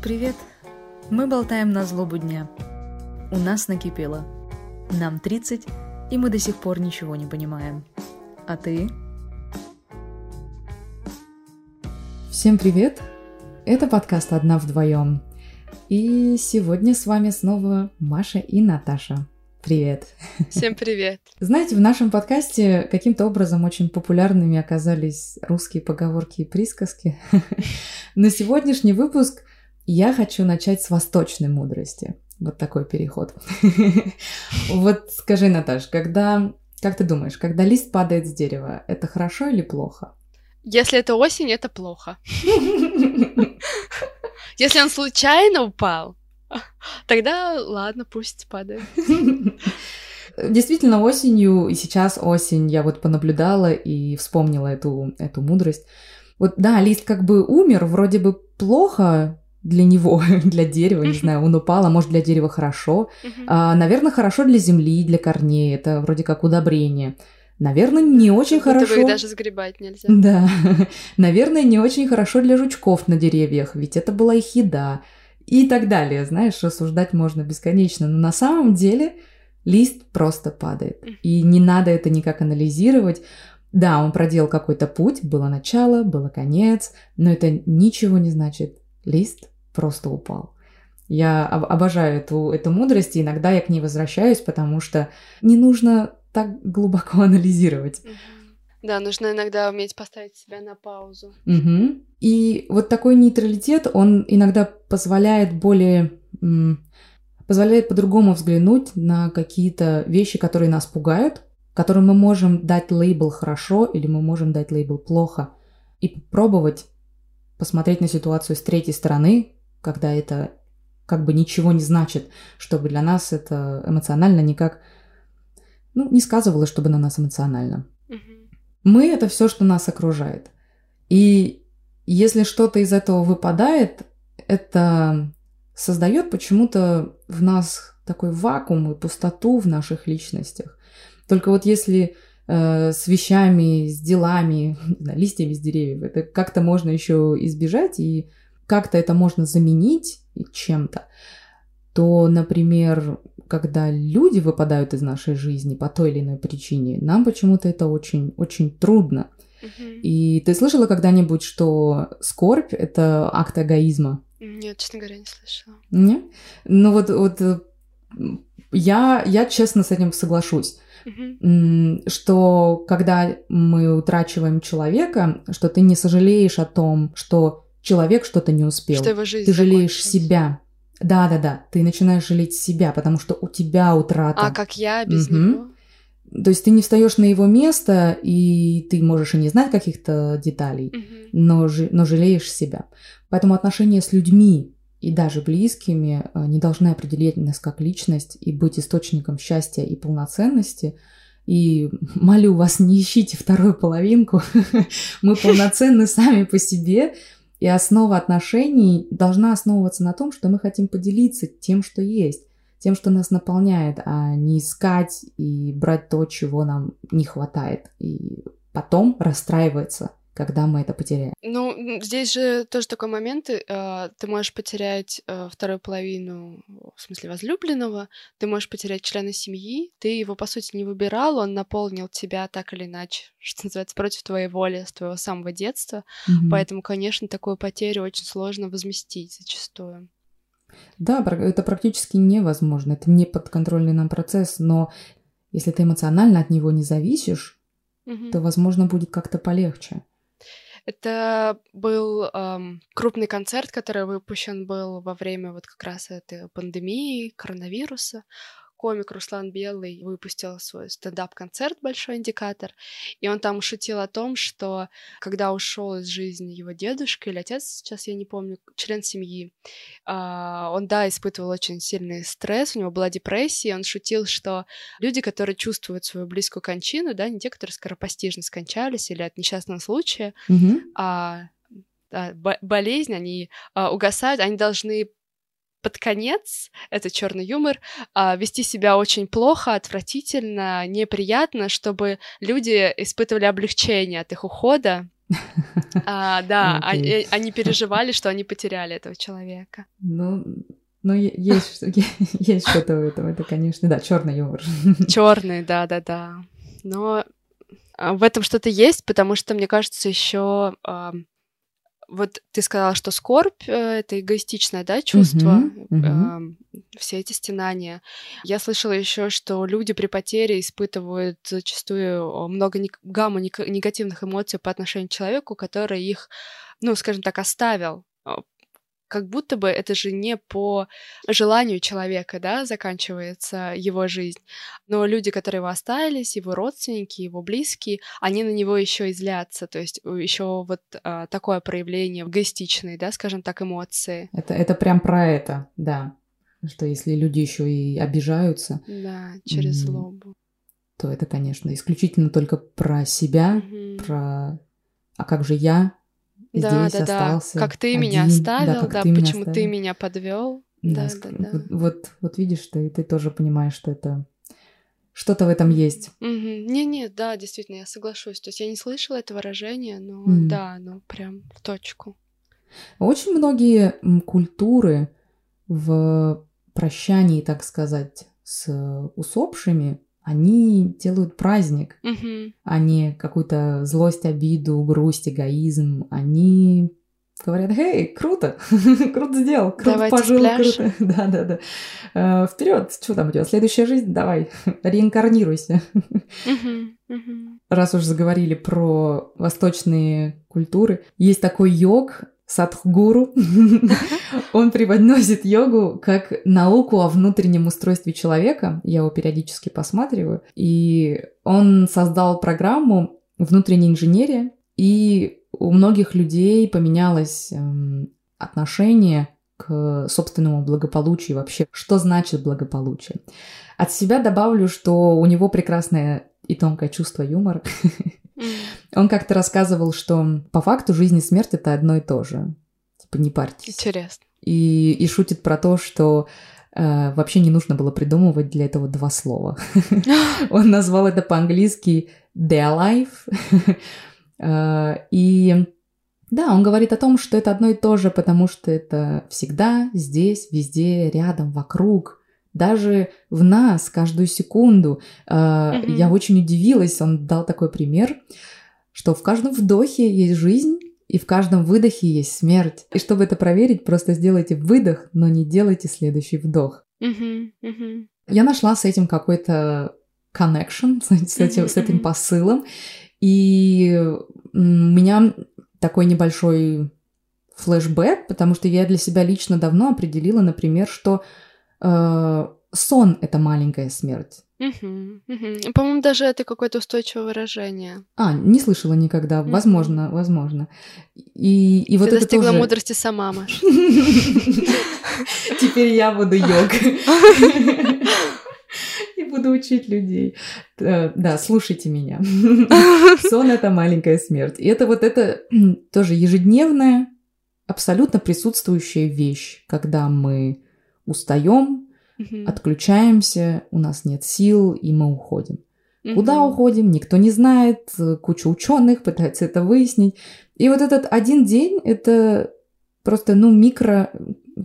Привет! Мы болтаем на злобу дня. У нас накипело. Нам 30, и мы до сих пор ничего не понимаем. А ты? Всем привет! Это подкаст «Одна вдвоем». И сегодня с вами снова Маша и Наташа. Привет! Всем привет! Знаете, в нашем подкасте каким-то образом очень популярными оказались русские поговорки и присказки. На сегодняшний выпуск я хочу начать с восточной мудрости. Вот такой переход. Вот скажи, Наташ, когда, как ты думаешь, когда лист падает с дерева, это хорошо или плохо? Если это осень, это плохо. Если он случайно упал, Тогда ладно, пусть падает. Действительно, осенью, и сейчас осень, я вот понаблюдала и вспомнила эту, эту мудрость. Вот да, лист как бы умер, вроде бы плохо для него, для дерева, не знаю, он упал, а может для дерева хорошо. А, наверное, хорошо для земли, для корней, это вроде как удобрение. Наверное, не очень Будто хорошо. их даже сгребать нельзя. Да. Наверное, не очень хорошо для жучков на деревьях, ведь это была их еда и так далее. Знаешь, рассуждать можно бесконечно, но на самом деле лист просто падает. И не надо это никак анализировать. Да, он проделал какой-то путь, было начало, было конец, но это ничего не значит. Лист просто упал. Я обожаю эту, эту мудрость, и иногда я к ней возвращаюсь, потому что не нужно так глубоко анализировать. Да, нужно иногда уметь поставить себя на паузу. Угу. И вот такой нейтралитет, он иногда позволяет более позволяет по-другому взглянуть на какие-то вещи, которые нас пугают, которым мы можем дать лейбл хорошо или мы можем дать лейбл плохо, и попробовать посмотреть на ситуацию с третьей стороны, когда это как бы ничего не значит, чтобы для нас это эмоционально никак, ну, не сказывалось, чтобы на нас эмоционально. Мы — это все, что нас окружает. И если что-то из этого выпадает, это создает почему-то в нас такой вакуум и пустоту в наших личностях. Только вот если э, с вещами, с делами, знаю, листьями с деревьев, это как-то можно еще избежать и как-то это можно заменить чем-то, то, например, когда люди выпадают из нашей жизни по той или иной причине, нам почему-то это очень, очень трудно. И ты слышала когда-нибудь, что скорбь это акт эгоизма? Нет, честно говоря, не слышала. Нет? Ну вот, вот я, я честно с этим соглашусь. Что когда мы утрачиваем человека, что ты не сожалеешь о том, что человек что-то не успел. Что его жизнь ты жалеешь себя. Да, да, да. Ты начинаешь жалеть себя, потому что у тебя утрата. А как я без угу. него? То есть ты не встаешь на его место, и ты можешь и не знать каких-то деталей, угу. но, но жалеешь себя. Поэтому отношения с людьми и даже близкими э, не должны определять нас как личность и быть источником счастья и полноценности. И молю вас, не ищите вторую половинку. Мы полноценны сами по себе, и основа отношений должна основываться на том, что мы хотим поделиться тем, что есть, тем, что нас наполняет, а не искать и брать то, чего нам не хватает, и потом расстраиваться когда мы это потеряем. Ну, здесь же тоже такой момент, э, ты можешь потерять э, вторую половину, в смысле возлюбленного, ты можешь потерять члена семьи, ты его, по сути, не выбирал, он наполнил тебя так или иначе, что называется, против твоей воли, с твоего самого детства, mm-hmm. поэтому, конечно, такую потерю очень сложно возместить зачастую. Да, это практически невозможно, это не подконтрольный нам процесс, но если ты эмоционально от него не зависишь, mm-hmm. то, возможно, будет как-то полегче. Это был эм, крупный концерт, который выпущен был во время вот как раз этой пандемии, коронавируса комик Руслан Белый выпустил свой стендап-концерт «Большой индикатор», и он там шутил о том, что когда ушел из жизни его дедушка или отец, сейчас я не помню, член семьи, а, он, да, испытывал очень сильный стресс, у него была депрессия, он шутил, что люди, которые чувствуют свою близкую кончину, да, не те, которые скоропостижно скончались или от несчастного случая, mm-hmm. а болезнь, они а, угасают, они должны под конец, это черный юмор, а, вести себя очень плохо, отвратительно, неприятно, чтобы люди испытывали облегчение от их ухода, А, да, Окей. они, они переживали, что они потеряли этого человека. Ну, ну, есть, есть что-то в этом. Это, конечно, да, черный юмор. Черный, да, да, да. Но а, в этом что-то есть, потому что, мне кажется, еще вот ты сказала, что скорбь э, это эгоистичное, да, чувство, Мгм, мгм. эм, все эти стенания. Я слышала еще, что люди при потере испытывают зачастую много гамму нек- негативных эмоций по отношению к человеку, который их, ну, скажем так, оставил. Как будто бы это же не по желанию человека, да, заканчивается его жизнь. Но люди, которые его остались, его родственники, его близкие, они на него еще и злятся. То есть еще вот а, такое проявление эгоистичной, да, скажем так, эмоции. Это, это прям про это, да. Что если люди еще и обижаются, Да, через злобу. то это, конечно, исключительно только про себя, Мгм. про «а как же я Да, здесь да, да. остался Как ты меня один?» оставил, как да, ты меня почему ты оставил. меня подвел. Да, Да, да, да. Вот, вот, видишь, ты, ты тоже понимаешь, что это что-то в этом есть. Не-не, да, действительно, я соглашусь. То есть я не слышала это выражение, но Мгм. да, ну прям в точку. Очень многие культуры в прощании, так сказать, с усопшими, они делают праздник, Мгм. а не какую-то злость, обиду, грусть, эгоизм. Они говорят, эй, круто, круто сделал, круто Давайте пожил, пляж». круто. Да, да, да. Вперед, что там у тебя? Следующая жизнь, давай, реинкарнируйся. Раз уж заговорили про восточные культуры, есть такой йог, садхгуру. Он преподносит йогу как науку о внутреннем устройстве человека. Я его периодически посматриваю. И он создал программу внутренней инженерии, и у многих людей поменялось эм, отношение к собственному благополучию вообще. Что значит благополучие? От себя добавлю, что у него прекрасное и тонкое чувство юмора. Он как-то рассказывал, что по факту жизнь и смерть это одно и то же. Типа не парьтесь. Интересно. И, и шутит про то, что э, вообще не нужно было придумывать для этого два слова. Он назвал это по-английски their life. Э, И да, он говорит о том, что это одно и то же, потому что это всегда здесь, везде, рядом, вокруг. Даже в нас каждую секунду. Мгм. Я очень удивилась, он дал такой пример, что в каждом вдохе есть жизнь, и в каждом выдохе есть смерть. И чтобы это проверить, просто сделайте выдох, но не делайте следующий вдох. Мгм. Мгм. Я нашла с этим какой-то connection, с этим, Мгм, с этим посылом. И у меня такой небольшой флешбэк, потому что я для себя лично давно определила, например, что э, сон это маленькая смерть. Мгм. Мгм. По-моему, даже это какое-то устойчивое выражение. А, не слышала никогда. Мгм. Возможно, возможно. И, и вот Ты это достигла тоже... мудрости сама, Маш. Теперь я буду йог. И буду учить людей. Э, Да, слушайте меня. Сон — это маленькая смерть. И это вот это тоже ежедневная, абсолютно присутствующая вещь, когда мы устаем, Мгм. отключаемся, у нас нет сил, и мы уходим. Куда Мгм. уходим, никто не знает, куча ученых пытается это выяснить. И вот этот один день — это просто, ну, микро,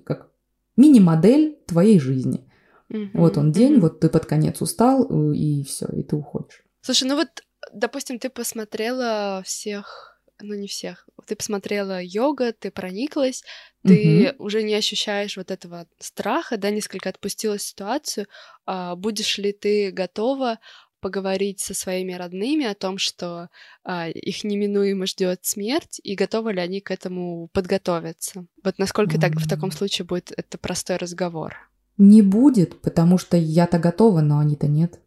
как мини-модель твоей жизни. Мгм. Вот он день, Мгм. вот ты под конец устал, и все, и ты уходишь. Слушай, ну вот, допустим, ты посмотрела всех, ну не всех, ты посмотрела йога, ты прониклась, ты уже не ощущаешь вот этого страха, да, несколько отпустила ситуацию. А, будешь ли ты готова поговорить со своими родными о том, что а, их неминуемо ждет смерть, и готовы ли они к этому подготовиться? Вот насколько так, в таком случае будет это простой разговор? Не будет, потому что я-то готова, но они-то нет.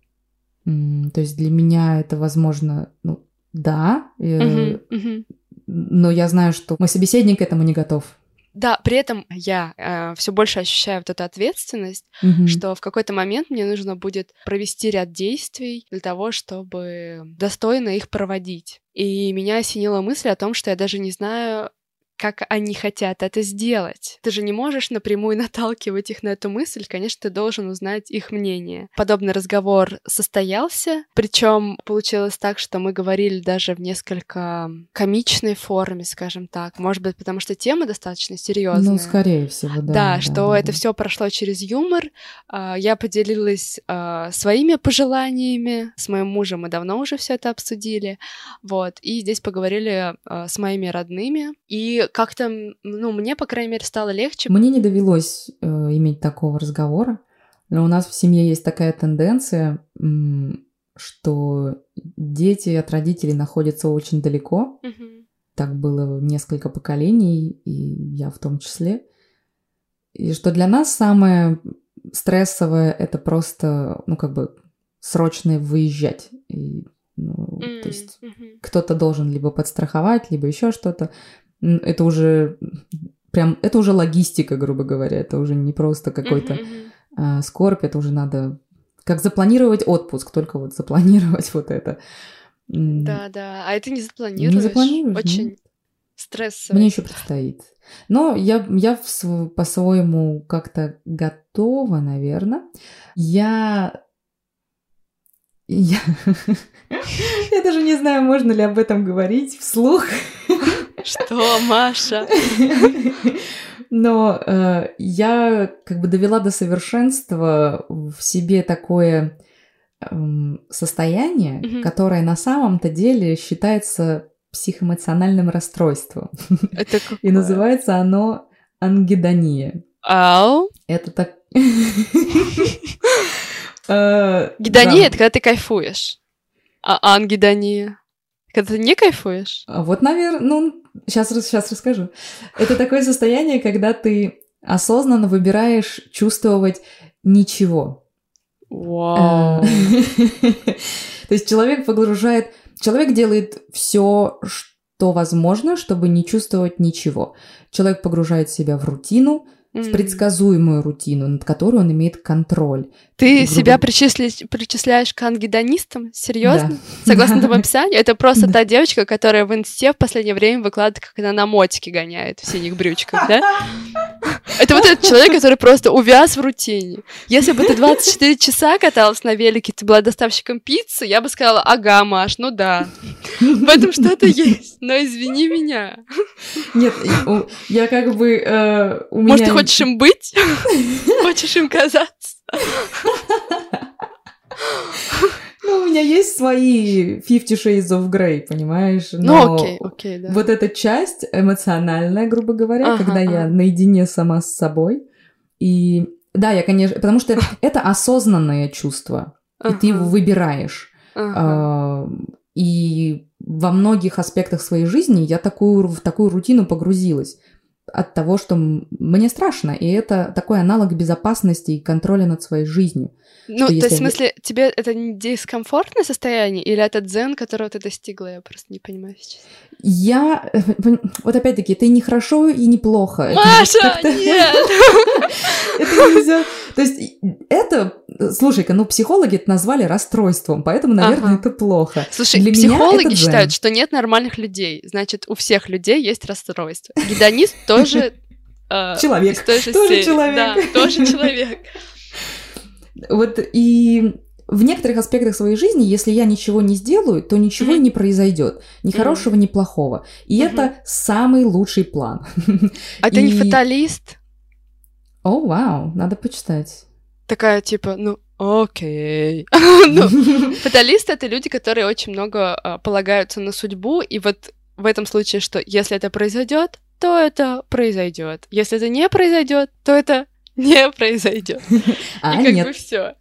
То есть для меня это возможно, ну, да, э, Мгм, мгм. но я знаю, что мой собеседник к этому не готов. Да, при этом я все больше ощущаю вот эту ответственность, Мгм. что в какой-то момент мне нужно будет провести ряд действий для того, чтобы достойно их проводить. И меня осенила мысль о том, что я даже не знаю, как они хотят это сделать. Ты же не можешь напрямую наталкивать их на эту мысль, конечно, ты должен узнать их мнение. Подобный разговор состоялся, причем получилось так, что мы говорили даже в несколько комичной форме, скажем так. Может быть, потому что тема достаточно серьезная. Ну, скорее всего, да. Да, да что да, это да. все прошло через юмор. А, Я поделилась а, своими пожеланиями. С моим мужем мы давно уже все это обсудили. Вот. И здесь поговорили а, с моими родными. И как-то, ну, мне, по крайней мере, стало легче. Мне не довелось э, иметь такого разговора, но у нас в семье есть такая тенденция, что дети от родителей находятся очень далеко. Мгм. Так было несколько поколений, и я в том числе. И что для нас самое стрессовое это просто, ну, как бы срочно выезжать. И, ну, М, то есть кто-то должен либо подстраховать, либо еще что-то. Это уже прям, это уже логистика, грубо говоря, это уже не просто какой-то мгм. а, скорбь, это уже надо как запланировать отпуск, только вот запланировать вот это. Да, да. А это не запланируешь. Не запланируешь, Очень нет. стрессово. Мне еще предстоит. Но я, я в по-своему как-то готова, наверное. Я... Я... я даже не знаю, можно ли об этом говорить вслух. Что, Маша? Но э, я как бы довела до совершенства в себе такое эм, состояние, Мгм. которое на самом-то деле считается психоэмоциональным расстройством. Это И какое? называется оно ангидония. Ау. Это так... Э, да. это когда ты кайфуешь. А ангидония? Когда ты не кайфуешь? А Вот, наверное, ну, сейчас, сейчас расскажу. Это такое состояние, когда ты осознанно выбираешь чувствовать ничего. Вау. Э, То есть человек погружает... Человек делает все, что возможно, чтобы не чувствовать ничего. Человек погружает себя в рутину, в предсказуемую рутину, над которой он имеет контроль. Ты грубо- себя причисли- причисляешь к ангидонистам? Серьезно? Да. Согласно твоему описанию? Это просто та девочка, которая в инсте в последнее время выкладывает, как она на мотике гоняет в синих брючках, да? Это вот этот человек, который просто увяз в рутине. Если бы ты 24 часа каталась на велике, ты была доставщиком пиццы, я бы сказала, ага, Маш, ну да. В этом что-то есть, но извини меня. Нет, я как бы... э, у Может, ты хочешь им быть? Хочешь им казаться? Ну, у меня есть свои Fifty Shades of Grey, понимаешь? Ну, Но окей, окей, да. Вот эта часть эмоциональная, грубо говоря, Ага, когда я наедине сама с собой. И да, я, конечно, потому что это осознанное чувство, и ты его выбираешь. ага. А, И во многих аспектах своей жизни я такую, в такую рутину погрузилась от того, что мне страшно, и это такой аналог безопасности и контроля над своей жизнью. Ну, то есть, в смысле, тебе это не дискомфортное состояние или это дзен, которого ты достигла? Я просто не понимаю сейчас. Я, вот опять-таки, это и не хорошо, и не плохо. Это Маша, как-то- нет! Это нельзя. То есть это, слушай-ка, ну психологи это назвали расстройством, поэтому, наверное, Ага. это плохо. Слушай, Для психологи считают, что нет нормальных людей. Значит, у всех людей есть расстройство. Гедонист тоже... э, Человек. Тоже человек. Да, тоже человек. Вот и в некоторых аспектах своей жизни, если я ничего не сделаю, то ничего и Мгм. не произойдет. Ни Мгм. хорошего, ни плохого. И Мгм. это самый лучший план. А ты не И- фаталист? О, вау, надо почитать. Такая, типа, ну, окей. Ну, Фаталисты — это люди, которые очень много а, полагаются на судьбу, и вот в этом случае, что если это произойдет, то это произойдет. Если это не произойдет, то это не произойдет. А, и как нет, бы все.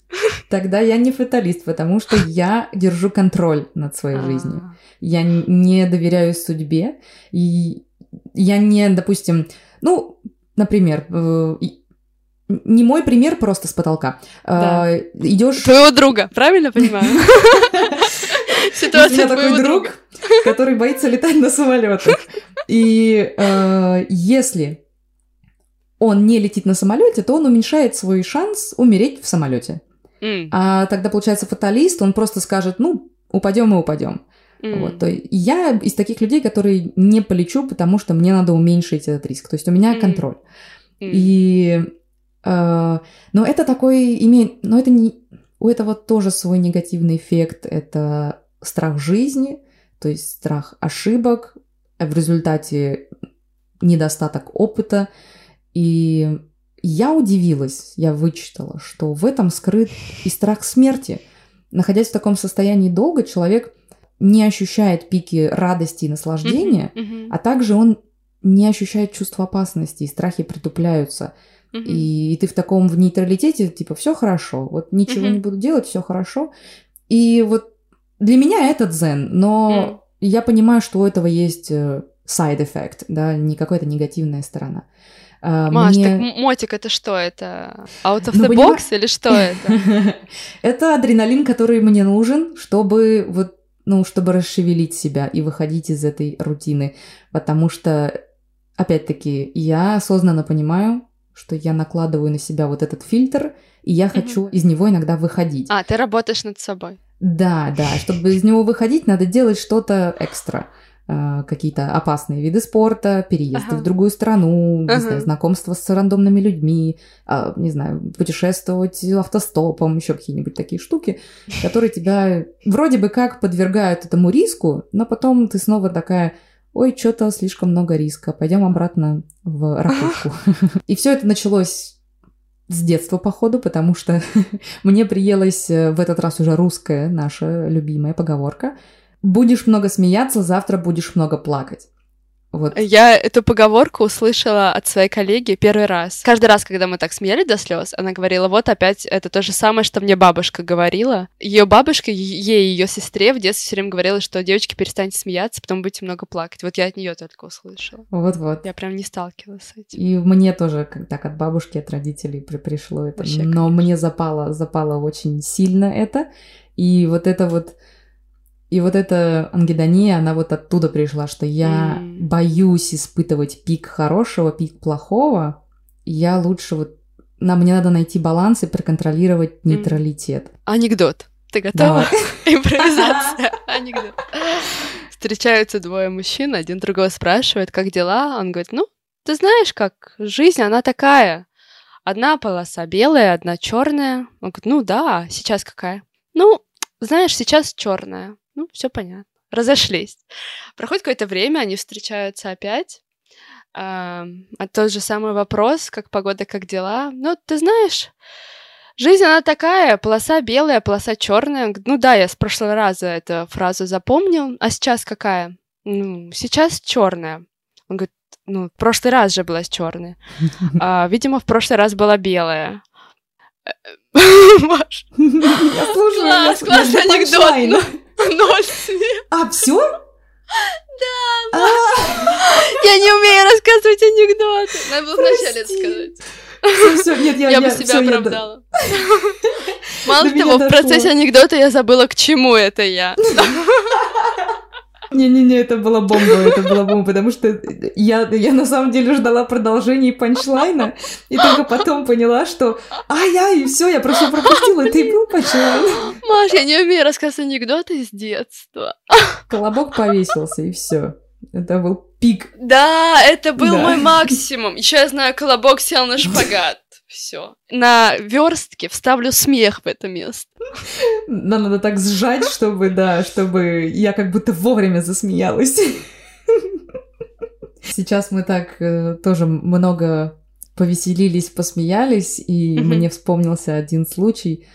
тогда я не фаталист, потому что я держу контроль над своей жизнью. Я не доверяю судьбе, и я не, допустим, ну, например, э, не мой пример просто с потолка. Да. Идешь Твоего друга, правильно понимаю? Есть у Ситуация меня такой друг, друга. который боится летать на самолетах. И э, если он не летит на самолете, то он уменьшает свой шанс умереть в самолете. А тогда получается фаталист, он просто скажет, ну, упадем и упадем. М. Вот, то есть я из таких людей, которые не полечу, потому что мне надо уменьшить этот риск. То есть у меня М. контроль. М. И, э, но это такой имеет, но это не, у этого тоже свой негативный эффект. Это страх жизни, то есть страх ошибок, в результате недостаток опыта. И я удивилась, я вычитала, что в этом скрыт и страх смерти. Находясь в таком состоянии долго, человек не ощущает пики радости и наслаждения, Мгм, мгм, а также он не ощущает чувство опасности, и страхи притупляются. И, и ты в таком в нейтралитете, типа, все хорошо, вот ничего не буду делать, все хорошо. И вот для меня это дзен, но я понимаю, что у этого есть э, side effect, да, не какая-то негативная сторона. А, Маш, мне- так мотик это что? Это out of Ну, the понимаешь- box или что это? Это адреналин, который мне нужен, чтобы вот, ну, чтобы расшевелить себя и выходить из этой рутины. Потому что, опять-таки, я осознанно понимаю, что я накладываю на себя вот этот фильтр, и я хочу из него иногда выходить. А, ты работаешь над собой. Да, да, чтобы из него выходить, надо делать что-то экстра. Э, Какие-то опасные виды спорта, переезды Ага. в другую страну, не Ага. знаю, знакомство с рандомными людьми, а, не знаю, путешествовать автостопом, еще какие-нибудь такие штуки, которые тебя вроде бы как подвергают этому риску, но потом ты снова такая, ой, что-то слишком много риска, пойдем обратно в ракушку. И все это началось с детства, походу, потому что мне приелась э, в этот раз уже русская наша любимая поговорка. Будешь много смеяться, завтра будешь много плакать. Вот. Я эту поговорку услышала от своей коллеги первый раз. Каждый раз, когда мы так смеялись до слез, она говорила, вот опять это то же самое, что мне бабушка говорила. Ее бабушка, ей ее сестре в детстве все время говорила, что девочки, перестаньте смеяться, потом будете много плакать. Вот я от нее только услышала. Вот-вот. Я прям не сталкивалась с этим. И мне тоже как так от бабушки, от родителей при- пришло это. Вообще, Но конечно. мне запало, запало очень сильно это. И вот это вот... И вот эта ангидония, она вот оттуда пришла, что я М. боюсь испытывать пик хорошего, пик плохого. Я лучше вот... Нам мне надо найти баланс и проконтролировать нейтралитет. Анекдот. Ты готова? Давай. Импровизация. Анекдот. Встречаются двое мужчин, один другого спрашивает, как дела? Он говорит, ну, ты знаешь, как жизнь, она такая. Одна полоса белая, одна черная. Он говорит, ну да, сейчас какая? Ну, знаешь, сейчас черная. Ну, все понятно. Разошлись. Проходит какое-то время, они встречаются опять. А, а тот же самый вопрос, как погода, как дела. Ну, ты знаешь, Жизнь, она такая, полоса белая, полоса черная. Ну да, я с прошлого раза эту фразу запомнил. А сейчас какая? Ну, сейчас черная. Он говорит, ну, в прошлый раз же была черная. А, видимо, в прошлый раз была белая. Маш, Я слушаю. Класс, классный анекдот, панчлайна. ноль смеха. А, все? Да. Я не умею рассказывать анекдоты. Надо было вначале Прости. сказать. Все, все, нет, я, Я бы себя всё, я- оправдала. Мало До того, в процессе анекдота я забыла, к чему это я. Не-не-не, это была бомба, это была бомба, потому что я, я на самом деле ждала продолжения и панчлайна, и только потом поняла, что ай-яй, и все, я просто пропустила, и был панчлайн. Маш, я не умею рассказывать анекдоты с детства. Колобок повесился, и все. Это был пик. Да, это был Да. мой максимум. Еще я знаю, колобок сел на шпагат. Все. На верстке вставлю смех в это место. Нам надо так сжать, чтобы, да, чтобы я как будто вовремя засмеялась. Сейчас мы так э, тоже много повеселились, посмеялись, и Мгм. мне вспомнился один случай.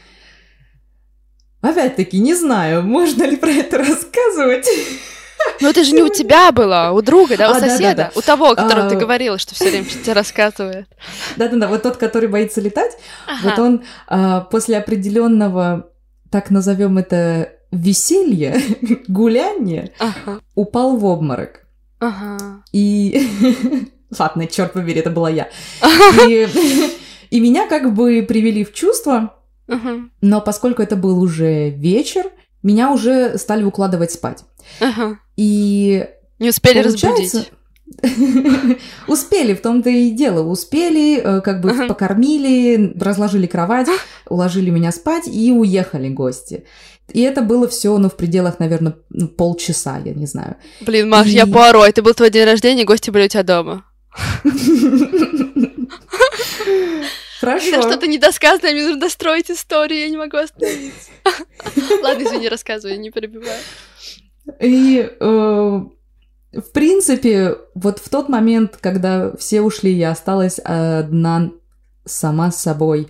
Опять-таки, не знаю, можно ли про это рассказывать. Но это же не у тебя было, а у друга, да, у А, да, да, соседа, да. у того, о котором ты А. говорила, что все время тебе рассказывает. Да-да-да, вот тот, который боится летать, вот Ага. он а, после определенного, так назовем это, веселья, гуляния, Ага. упал в обморок. Ага. И... Ладно, черт побери, это была я. И... И меня как бы привели в чувство, Ага. но поскольку это был уже вечер, меня уже стали укладывать спать. Ага. И Не успели Получается, разбудить. Успели, в том-то и дело. Успели, э, как бы покормили, разложили кровать, уложили меня спать и уехали гости. И это было все, ну, в пределах, наверное, ну, полчаса, я не знаю. Блин, Маш, И- я Пуаро, это был твой день рождения, гости были у тебя дома. Хорошо. Что-то недосказанное, мне нужно достроить историю, я не могу остановиться. Ладно, извини, рассказывай, не перебиваю. И, э, в принципе, вот в тот момент, когда все ушли, я осталась одна сама с собой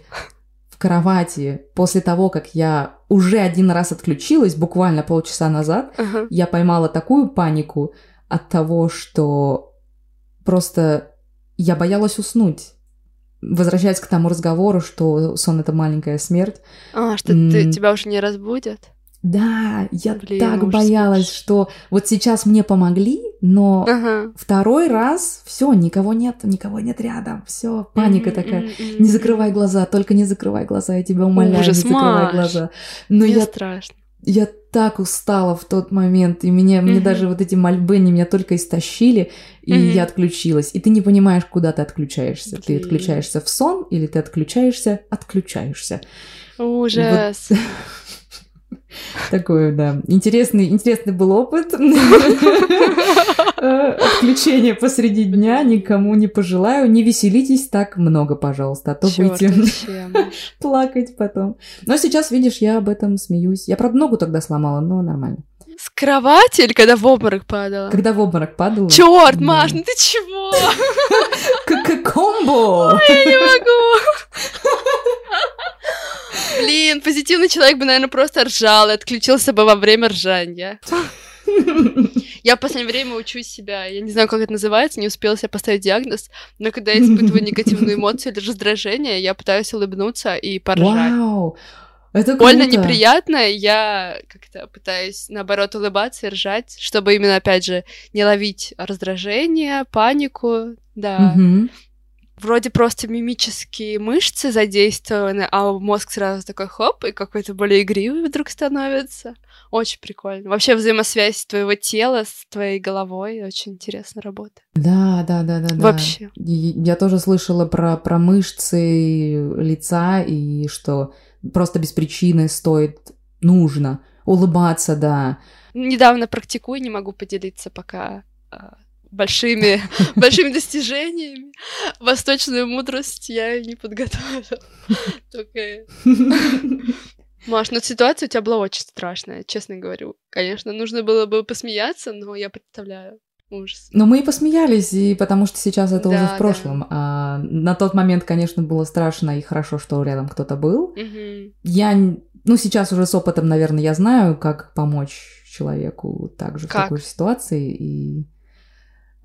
в кровати. После того, как я уже один раз отключилась, буквально полчаса назад, Ага. я поймала такую панику от того, что просто я боялась уснуть. Возвращаясь к тому разговору, что сон — это маленькая смерть, А, что ты, тебя уже не разбудят? Да, я Блин, так боялась, ужас. что вот сейчас мне помогли, но Ага. второй раз все, никого нет, никого нет рядом, все, паника Мгм, такая. мгм, Не закрывай глаза, только не закрывай глаза, я тебя умоляю, Ужас, не закрывай Маш. глаза. Но Мне я, страшно. Я так устала в тот момент, и меня, мне Мгм. даже вот эти мольбы, они меня только истощили, и Мгм. я отключилась. И ты не понимаешь, куда ты отключаешься. Ты Блин. отключаешься в сон, или ты отключаешься, отключаешься. Ужас. Такой, да. Интересный, интересный был опыт. Отключение посреди дня никому не пожелаю. Не веселитесь так много, пожалуйста, а то будете плакать потом. Но сейчас, видишь, я об этом смеюсь. Я, правда, ногу тогда сломала, но нормально. С кровати или когда в обморок падала? Когда в обморок падала... Чёрт, Да. Маш, ну ты чего? Как комбо! Я не могу. Блин, позитивный человек бы, наверное, просто ржал и отключился бы во время ржания. Я в последнее время учу себя, я не знаю, как это называется, не успела себе поставить диагноз, но когда я испытываю негативную эмоцию или раздражение, я пытаюсь улыбнуться и поржать. Вау! Это Больно круто. неприятно, и я как-то пытаюсь, наоборот, улыбаться и ржать, чтобы именно, опять же, не ловить раздражение, панику, да. Мгм. Вроде просто мимические мышцы задействованы, а мозг сразу такой хоп, и какой-то более игривый вдруг становится. Очень прикольно. Вообще взаимосвязь твоего тела с твоей головой очень интересно работает. Да, да, да, да, да. Вообще. И Я тоже слышала про, про мышцы лица и что просто без причины стоит, нужно улыбаться, да. Недавно практикую, не могу поделиться пока а, большими, большими достижениями. Восточную мудрость я не подготовила. Только... Маш, ну ситуация у тебя была очень страшная, честно говорю. Конечно, нужно было бы посмеяться, но я представляю ужас. Но мы и посмеялись, и потому что сейчас это уже Да, в прошлом. А на тот момент, конечно, было страшно и хорошо, что рядом кто-то был. Мгм. Я, ну, сейчас уже с опытом, наверное, я знаю, как помочь человеку также в Как? такой ситуации. И,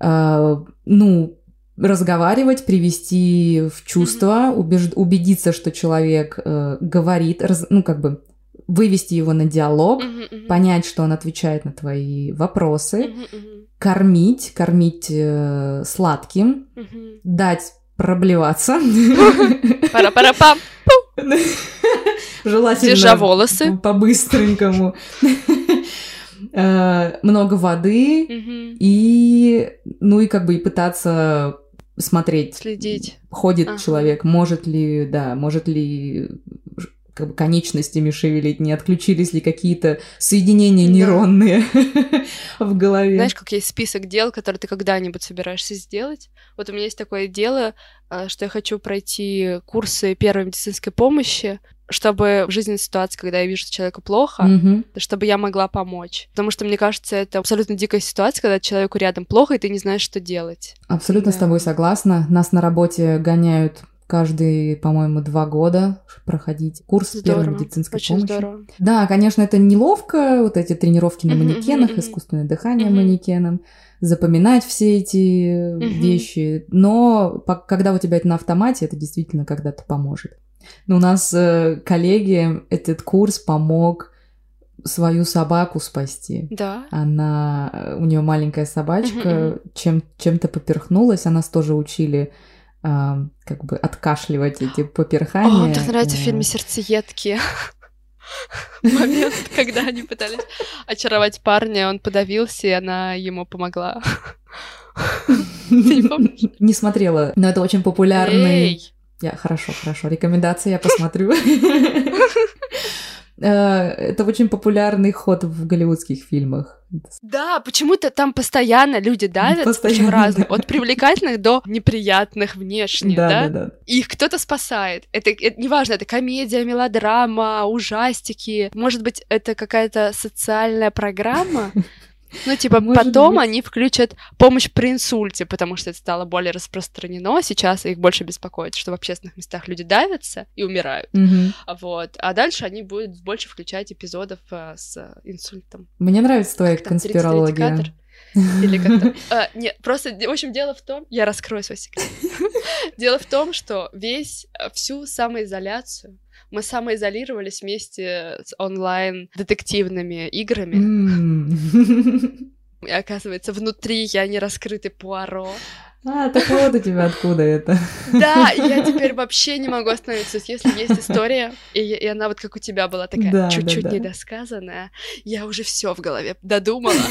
а, ну, разговаривать, привести в чувство, убеж- убедиться, что человек э, говорит, раз- ну, как бы вывести его на диалог, Мгм, мгм. понять, что он отвечает на твои вопросы, Мгм, мгм, кормить, кормить э, сладким, мгм. дать проблеваться. Пара-пара-пам, Желательно держа волосы. по-быстренькому. Э, Много воды и, ну и как бы и пытаться смотреть, Следить. ходит Ага. человек, может ли, да, может ли как бы конечностями шевелить, не отключились ли какие-то соединения Да. нейронные в голове. Знаешь, как есть список дел, которые ты когда-нибудь собираешься сделать? Вот у меня есть такое дело, а, что я хочу пройти курсы первой медицинской помощи, чтобы в жизненной ситуации, когда я вижу, что человеку плохо, Мгм. чтобы я могла помочь. Потому что, мне кажется, это абсолютно дикая ситуация, когда человеку рядом плохо, и ты не знаешь, что делать. Абсолютно с Да. тобой согласна. Нас на работе гоняют каждые, по-моему, два года проходить курс первой Здорово. медицинской Очень помощи. здорово. Да, конечно, это неловко, вот эти тренировки на манекенах, искусственное дыхание манекеном, запоминать все эти Мгм. вещи. Но по- когда у тебя это на автомате, это действительно когда-то поможет. Но у нас э, коллеги этот курс помог свою собаку спасти. Да. Она, э, у нее маленькая собачка, чем, чем-то поперхнулась, а нас тоже учили а, как бы откашливать эти поперхания. О, мне так нравится в Э, фильме «Сердцеедки». Момент, когда они пытались очаровать парня, он подавился, и она ему помогла. Ты не помнишь? Не смотрела, но это очень популярный. Эй! Я хорошо, хорошо. Рекомендации я посмотрю. это очень популярный ход в голливудских фильмах. Да, почему-то там постоянно люди давят, постоянно, причем разные, да. от привлекательных до неприятных внешне, да, да? да, да. Их кто-то спасает. Это, это неважно, это комедия, мелодрама, ужастики. Может быть, это какая-то социальная программа, ну, типа, Может потом быть. они включат помощь при инсульте, потому что это стало более распространено. Сейчас их больше беспокоит, что в общественных местах люди давятся и умирают. Угу. Вот. А дальше они будут больше включать эпизодов а, с инсультом. Мне нравится твоя как конспирология. Или как-то... А, нет, просто, в общем, дело в том... Я раскрою свой секрет. Дело в том, что весь, всю самоизоляцию мы самоизолировались вместе с онлайн-детективными играми. И оказывается, внутри я не раскрытый Пуаро. А, так вот у тебя откуда это. Да, я теперь вообще не могу остановиться. Если есть история, и, и она вот как у тебя была такая да, чуть-чуть да, да. недосказанная, я уже все в голове додумала.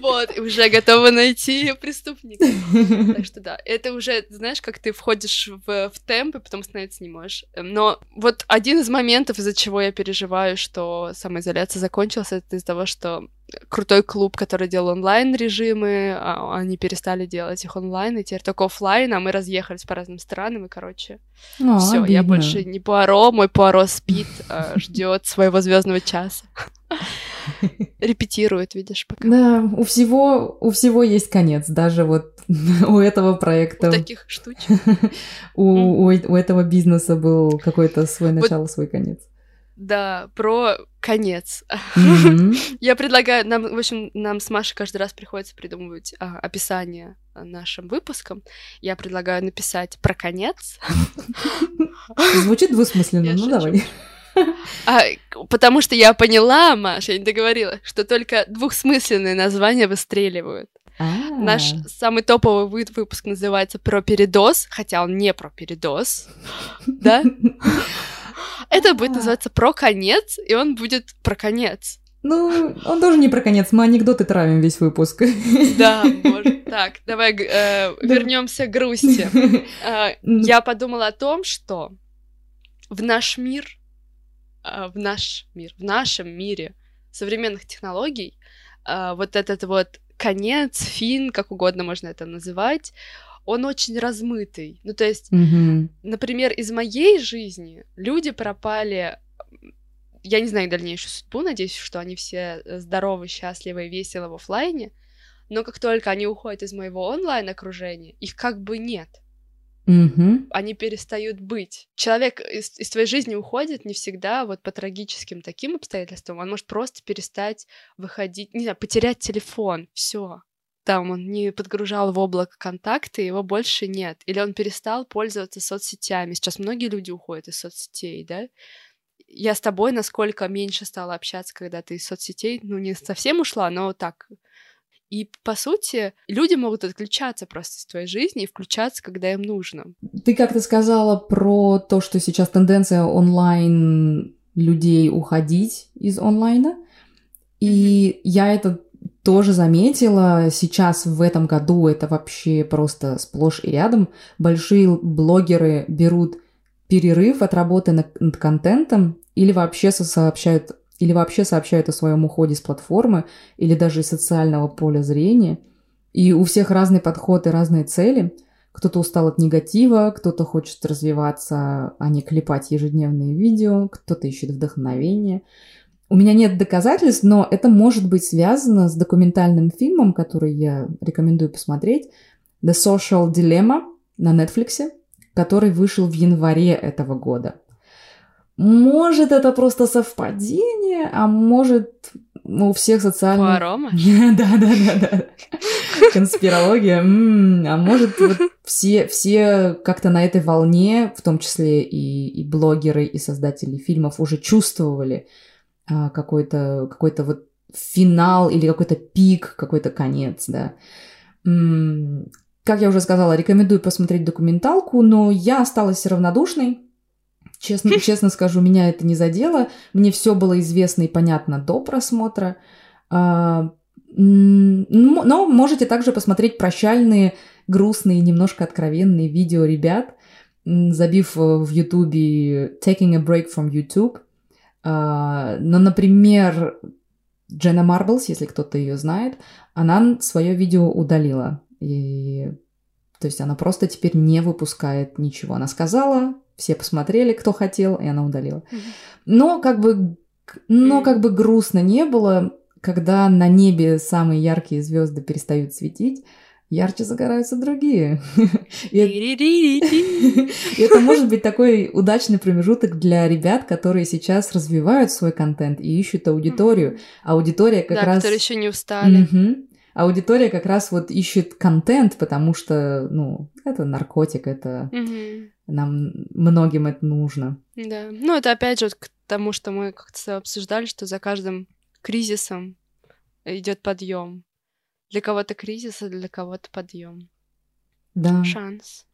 Вот, и уже готова найти преступника. Так что да, это уже, знаешь, как ты входишь в, в темп, и потом становиться не можешь. Но вот один из моментов, из-за чего я переживаю, что самоизоляция закончилась, это из-за того, что крутой клуб, который делал онлайн-режимы, а, они перестали делать их онлайн, и теперь только офлайн, а мы разъехались по разным странам, и, короче, а, все, я больше не Пуаро, мой Пуаро спит, а, ждет своего звездного часа. Репетирует, видишь, пока. Да, у всего, у всего есть конец, даже вот у этого проекта. У таких штучек. у, у, у этого бизнеса был какой-то свой начало, вот, свой конец. Да, про конец. Mm-hmm. Я предлагаю нам, в общем, нам с Машей каждый раз приходится придумывать а, описание нашим выпускам. Я предлагаю написать про конец. Звучит двусмысленно, ну давай. А, потому что я поняла, Маша, я не договорила, что только двухсмысленные названия выстреливают. А-а-а. Наш самый топовый выпуск называется про передоз, хотя он не про передоз, да? Это будет называться про конец, и он будет про конец. Ну, он тоже не про конец, мы анекдоты травим весь выпуск. Да, может. Так, давай э, вернемся к грусти. Э, я подумала о том, что в наш мир, э, в наш мир, в нашем мире современных технологий э, вот этот вот конец, фин, как угодно можно это называть, он очень размытый. Ну, то есть, mm-hmm. например, из моей жизни люди пропали я не знаю их дальнейшую судьбу, надеюсь, что они все здоровы, счастливы и веселы в офлайне, но как только они уходят из моего онлайн-окружения, их как бы нет. Mm-hmm. Они перестают быть. Человек из, из твоей жизни уходит не всегда вот по трагическим таким обстоятельствам. Он может просто перестать выходить, не знаю, потерять телефон. Все там он не подгружал в облако контакты, его больше нет. Или он перестал пользоваться соцсетями. Сейчас многие люди уходят из соцсетей, да? Я с тобой насколько меньше стала общаться, когда ты из соцсетей, ну, не совсем ушла, но так. И, по сути, люди могут отключаться просто из твоей жизни и включаться, когда им нужно. Ты как-то сказала про то, что сейчас тенденция онлайн людей уходить из онлайна. И mm-hmm. я это тоже заметила, сейчас в этом году это вообще просто сплошь и рядом. Большие блогеры берут перерыв от работы над контентом или вообще сообщают или вообще сообщают о своем уходе с платформы или даже из социального поля зрения. И у всех разный подход и разные цели. Кто-то устал от негатива, кто-то хочет развиваться, а не клепать ежедневные видео, кто-то ищет вдохновение. У меня нет доказательств, но это может быть связано с документальным фильмом, который я рекомендую посмотреть, The Social Dilemma на Netflix, который вышел в январе этого года. Может, это просто совпадение, а может, у всех социальных... Пуарома? Да, да, да, да. Конспирология. А может, все, все как-то на этой волне, в том числе и, и блогеры, и создатели фильмов, уже чувствовали, какой-то какой вот финал или какой-то пик, какой-то конец, да. Как я уже сказала, рекомендую посмотреть документалку, но я осталась равнодушной. Честно, честно скажу, меня это не задело. Мне все было известно и понятно до просмотра. А, но можете также посмотреть прощальные, грустные, немножко откровенные видео ребят, забив в Ютубе «Taking a break from YouTube», А, но, например, Дженна Марблс, если кто-то ее знает, она свое видео удалила. И... То есть она просто теперь не выпускает ничего. Она сказала, все посмотрели, кто хотел, и она удалила. Но как бы, но как бы грустно не было, когда на небе самые яркие звезды перестают светить, ярче загораются другие. И это может быть такой удачный промежуток для ребят, которые сейчас развивают свой контент и ищут аудиторию. Аудитория как да, раз... которые еще не устали. Аудитория как раз вот ищет контент, потому что, ну, это наркотик, это нам многим это нужно. Да. Ну, это опять же к тому, что мы как-то обсуждали, что за каждым кризисом идет подъем. Для кого-то кризис, а для кого-то подъем. Да. Шанс.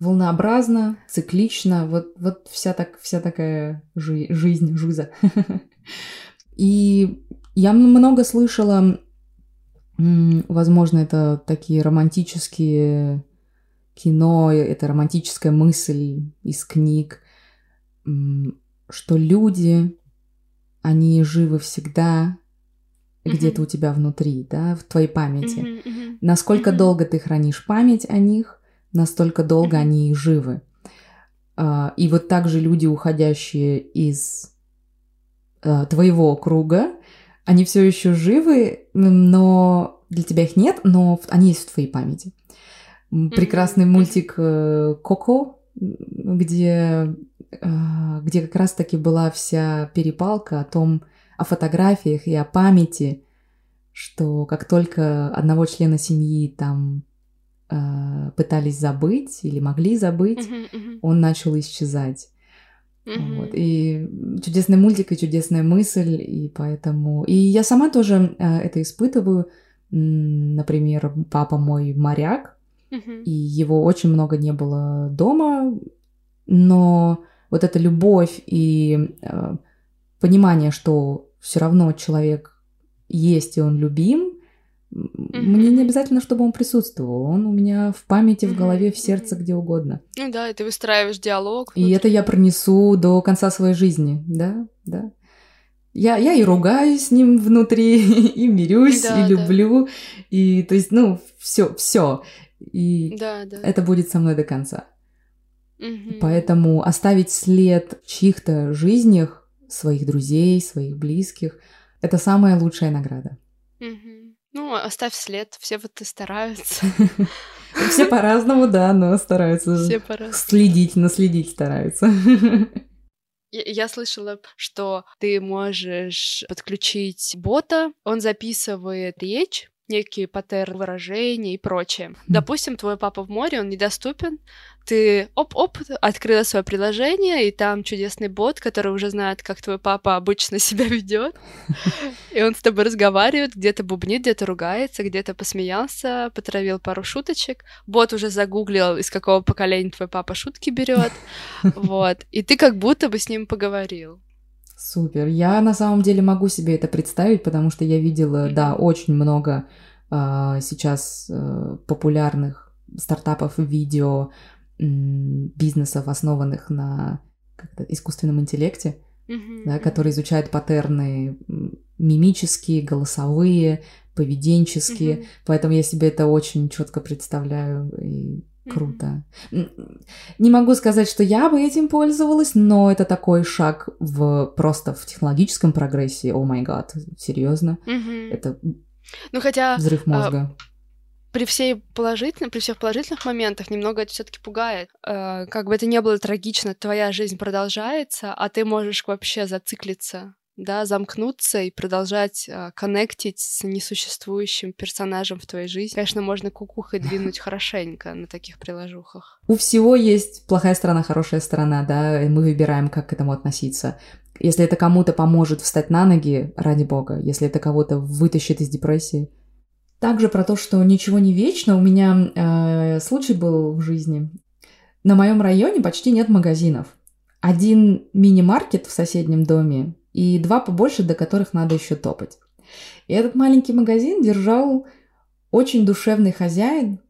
Волнообразно, циклично, вот, вот вся, так, вся такая жи- жизнь, жиза. И я много слышала, возможно, это такие романтические кино, это романтическая мысль из книг, что люди, они живы всегда, где-то у тебя внутри, да, в твоей памяти. Насколько долго ты хранишь память о них, настолько долго они и живы. А, и вот также люди, уходящие из а, твоего круга, они все еще живы, но для тебя их нет, но они есть в твоей памяти. Прекрасный мультик э, Коко, где, а, где как раз-таки была вся перепалка о том, о фотографиях и о памяти, что как только одного члена семьи там э, пытались забыть или могли забыть, uh-huh, uh-huh. он начал исчезать. Uh-huh. Вот. И чудесный мультик и чудесная мысль, и поэтому... И я сама тоже э, это испытываю. Например, папа мой моряк, uh-huh. и его очень много не было дома, но вот эта любовь и э, понимание, что все равно человек есть и он любим, Mm-hmm. Мне не обязательно, чтобы он присутствовал. Он у меня в памяти, в голове, в сердце, где угодно. Ну да, и ты выстраиваешь диалог. И это я пронесу до конца своей жизни, да, да. Я, я и ругаюсь с ним внутри, и мирюсь, да, и люблю. Да. И то есть, ну, все, все. И да, да. это будет со мной до конца. Угу. Поэтому оставить след в чьих-то жизнях своих друзей, своих близких. Это самая лучшая награда. Ну, оставь след, все вот и стараются. Все по-разному, да, но стараются все следить, наследить стараются. Я слышала, что ты можешь подключить бота, он записывает речь, некие паттерны выражения и прочее. Допустим, твой папа в море, он недоступен, ты оп-оп, открыла свое приложение, и там чудесный бот, который уже знает, как твой папа обычно себя ведет, и он с тобой разговаривает, где-то бубнит, где-то ругается, где-то посмеялся, потравил пару шуточек. Бот уже загуглил, из какого поколения твой папа шутки берет, вот, и ты как будто бы с ним поговорил. Супер. Я на самом деле могу себе это представить, потому что я видела, да, очень много э, сейчас э, популярных стартапов видео, бизнесов, основанных на искусственном интеллекте, mm-hmm. да, которые изучают паттерны мимические, голосовые, поведенческие. Mm-hmm. Поэтому я себе это очень четко представляю и Круто. Mm-hmm. Не могу сказать, что я бы этим пользовалась, но это такой шаг в просто в технологическом прогрессе. О май гад, серьезно. Mm-hmm. Это ну, хотя, взрыв мозга. А, при всей положительной, при всех положительных моментах немного это все-таки пугает. А, как бы это ни было трагично, твоя жизнь продолжается, а ты можешь вообще зациклиться да, замкнуться и продолжать э, коннектить с несуществующим персонажем в твоей жизни. Конечно, можно кукухой двинуть хорошенько на таких приложухах. У всего есть плохая сторона, хорошая сторона, да, и мы выбираем, как к этому относиться. Если это кому-то поможет встать на ноги, ради бога, если это кого-то вытащит из депрессии. Также про то, что ничего не вечно. У меня э, случай был в жизни. На моем районе почти нет магазинов. Один мини-маркет в соседнем доме и два побольше, до которых надо еще топать. И этот маленький магазин держал очень душевный хозяин.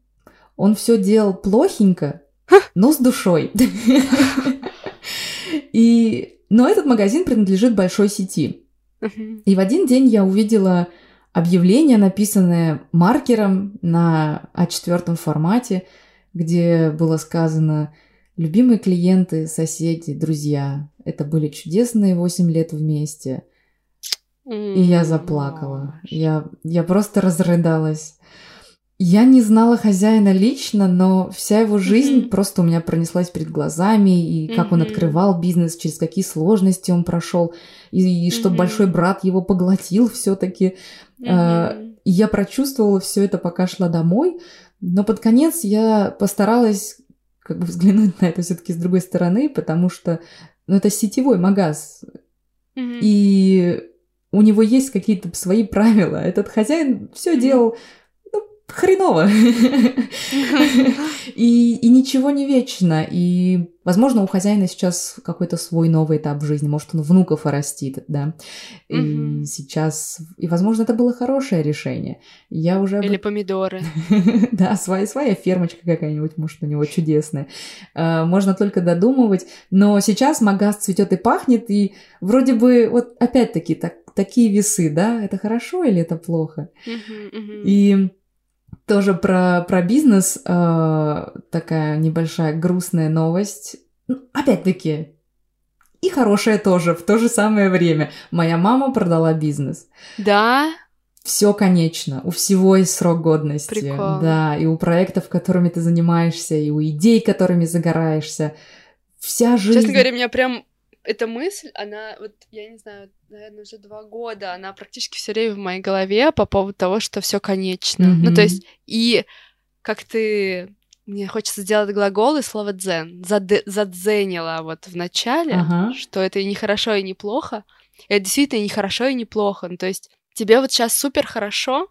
Он все делал плохенько, но с душой. И Но этот магазин принадлежит большой сети. И в один день я увидела объявление, написанное маркером на А4 формате, где было сказано «Любимые клиенты, соседи, друзья, это были чудесные 8 лет вместе». И я заплакала. Я, я просто разрыдалась. Я не знала хозяина лично, но вся его жизнь mm-hmm. просто у меня пронеслась перед глазами, и как mm-hmm. он открывал бизнес, через какие сложности он прошел, и, и что mm-hmm. большой брат его поглотил все-таки. Mm-hmm. А, и я прочувствовала все это, пока шла домой. Но под конец я постаралась как бы взглянуть на это все-таки с другой стороны, потому что ну, это сетевой магаз. Mm-hmm. И у него есть какие-то свои правила. Этот хозяин все mm-hmm. делал хреново. и, и ничего не вечно. И, возможно, у хозяина сейчас какой-то свой новый этап жизни. Может, он внуков растит, да. И сейчас... И, возможно, это было хорошее решение. Я уже... Или помидоры. да, своя, своя фермочка какая-нибудь, может, у него чудесная. А, можно только додумывать. Но сейчас магаз цветет и пахнет, и вроде бы, вот опять-таки, так, такие весы, да, это хорошо или это плохо? И тоже про, про бизнес э, такая небольшая грустная новость. Ну, опять-таки, и хорошая тоже в то же самое время. Моя мама продала бизнес. Да? Все конечно, у всего есть срок годности. Прикольно. Да, и у проектов, которыми ты занимаешься, и у идей, которыми загораешься. Вся жизнь... Честно говоря, меня прям эта мысль, она, вот, я не знаю, наверное, уже два года, она практически все время в моей голове по поводу того, что все конечно. Mm-hmm. Ну, то есть, и как ты мне хочется сделать глагол и слово дзен. Зад... Задзенила вот в начале, uh-huh. что это и не хорошо, и не плохо. Это действительно не хорошо и не плохо. Ну, то есть тебе вот сейчас супер хорошо,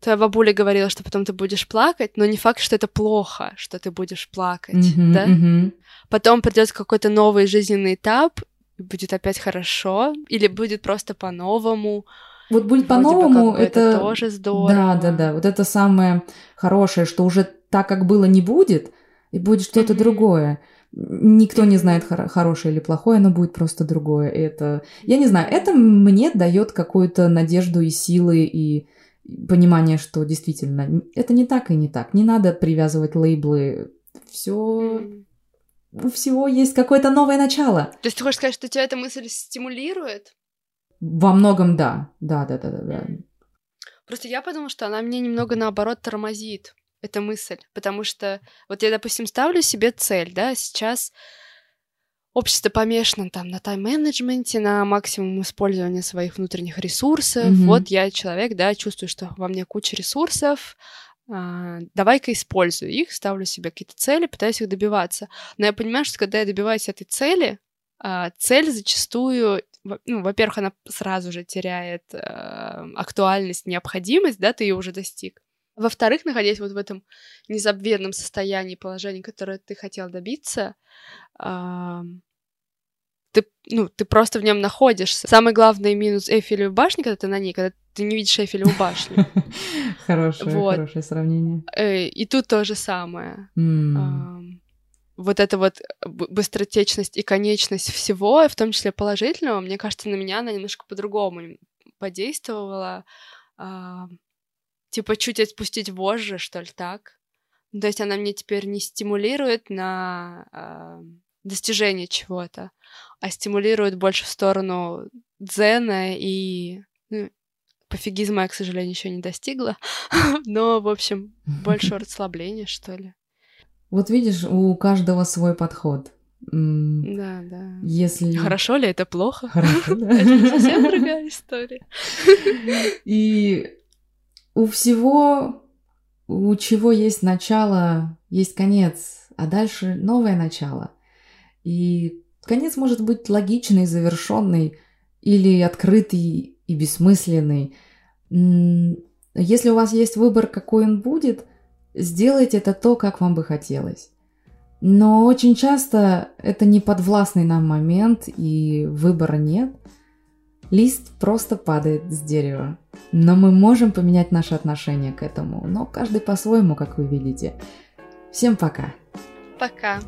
твоя бабуля говорила, что потом ты будешь плакать, но не факт, что это плохо, что ты будешь плакать, mm-hmm, да? Mm-hmm. Потом придет какой-то новый жизненный этап, будет опять хорошо, или будет просто по-новому. Вот будет по-новому, это... это тоже здорово. Да, да, да. Вот это самое хорошее, что уже так, как было, не будет, и будет что-то mm-hmm. другое. Никто не знает, хор- хорошее или плохое, оно будет просто другое. Это, я не знаю, это мне дает какую-то надежду и силы и понимание, что действительно это не так и не так. Не надо привязывать лейблы. Все у всего есть какое-то новое начало. То есть ты хочешь сказать, что тебя эта мысль стимулирует? Во многом да. Да, да, да, да, да. Просто я подумала, что она мне немного наоборот тормозит, эта мысль. Потому что вот я, допустим, ставлю себе цель, да, сейчас общество помешано там на тайм-менеджменте, на максимум использования своих внутренних ресурсов. Mm-hmm. Вот я человек, да, чувствую, что во мне куча ресурсов, а, давай-ка использую их, ставлю себе какие-то цели, пытаюсь их добиваться. Но я понимаю, что когда я добиваюсь этой цели, а, цель зачастую, ну, во-первых, она сразу же теряет э, актуальность, необходимость, да, ты ее уже достиг. Во-вторых, находясь вот в этом незабвенном состоянии, положении, которое ты хотел добиться, ты, ну, ты просто в нем находишься. Самый главный минус Эйфелевой башни, когда ты на ней, когда ты не видишь Эйфелеву башню. Хорошее, хорошее сравнение. Э, и тут то же самое. Вот эта вот быстротечность и конечность всего, в том числе положительного, мне кажется, на меня она немножко по-другому подействовала. Типа чуть отпустить вожжи, что ли, так? То есть она мне теперь не стимулирует на достижение чего-то, а стимулирует больше в сторону дзена и ну, пофигизма я, к сожалению, еще не достигла, но, в общем, больше расслабления, что ли. Вот видишь, у каждого свой подход. Да, да. Если... Хорошо ли это плохо? Хорошо, да. Это совсем другая история. И у всего, у чего есть начало, есть конец, а дальше новое начало. И конец может быть логичный, завершенный или открытый и бессмысленный. Если у вас есть выбор, какой он будет, сделайте это то, как вам бы хотелось. Но очень часто это не подвластный нам момент, и выбора нет. Лист просто падает с дерева. Но мы можем поменять наше отношение к этому, но каждый по-своему, как вы видите. Всем пока! Пока!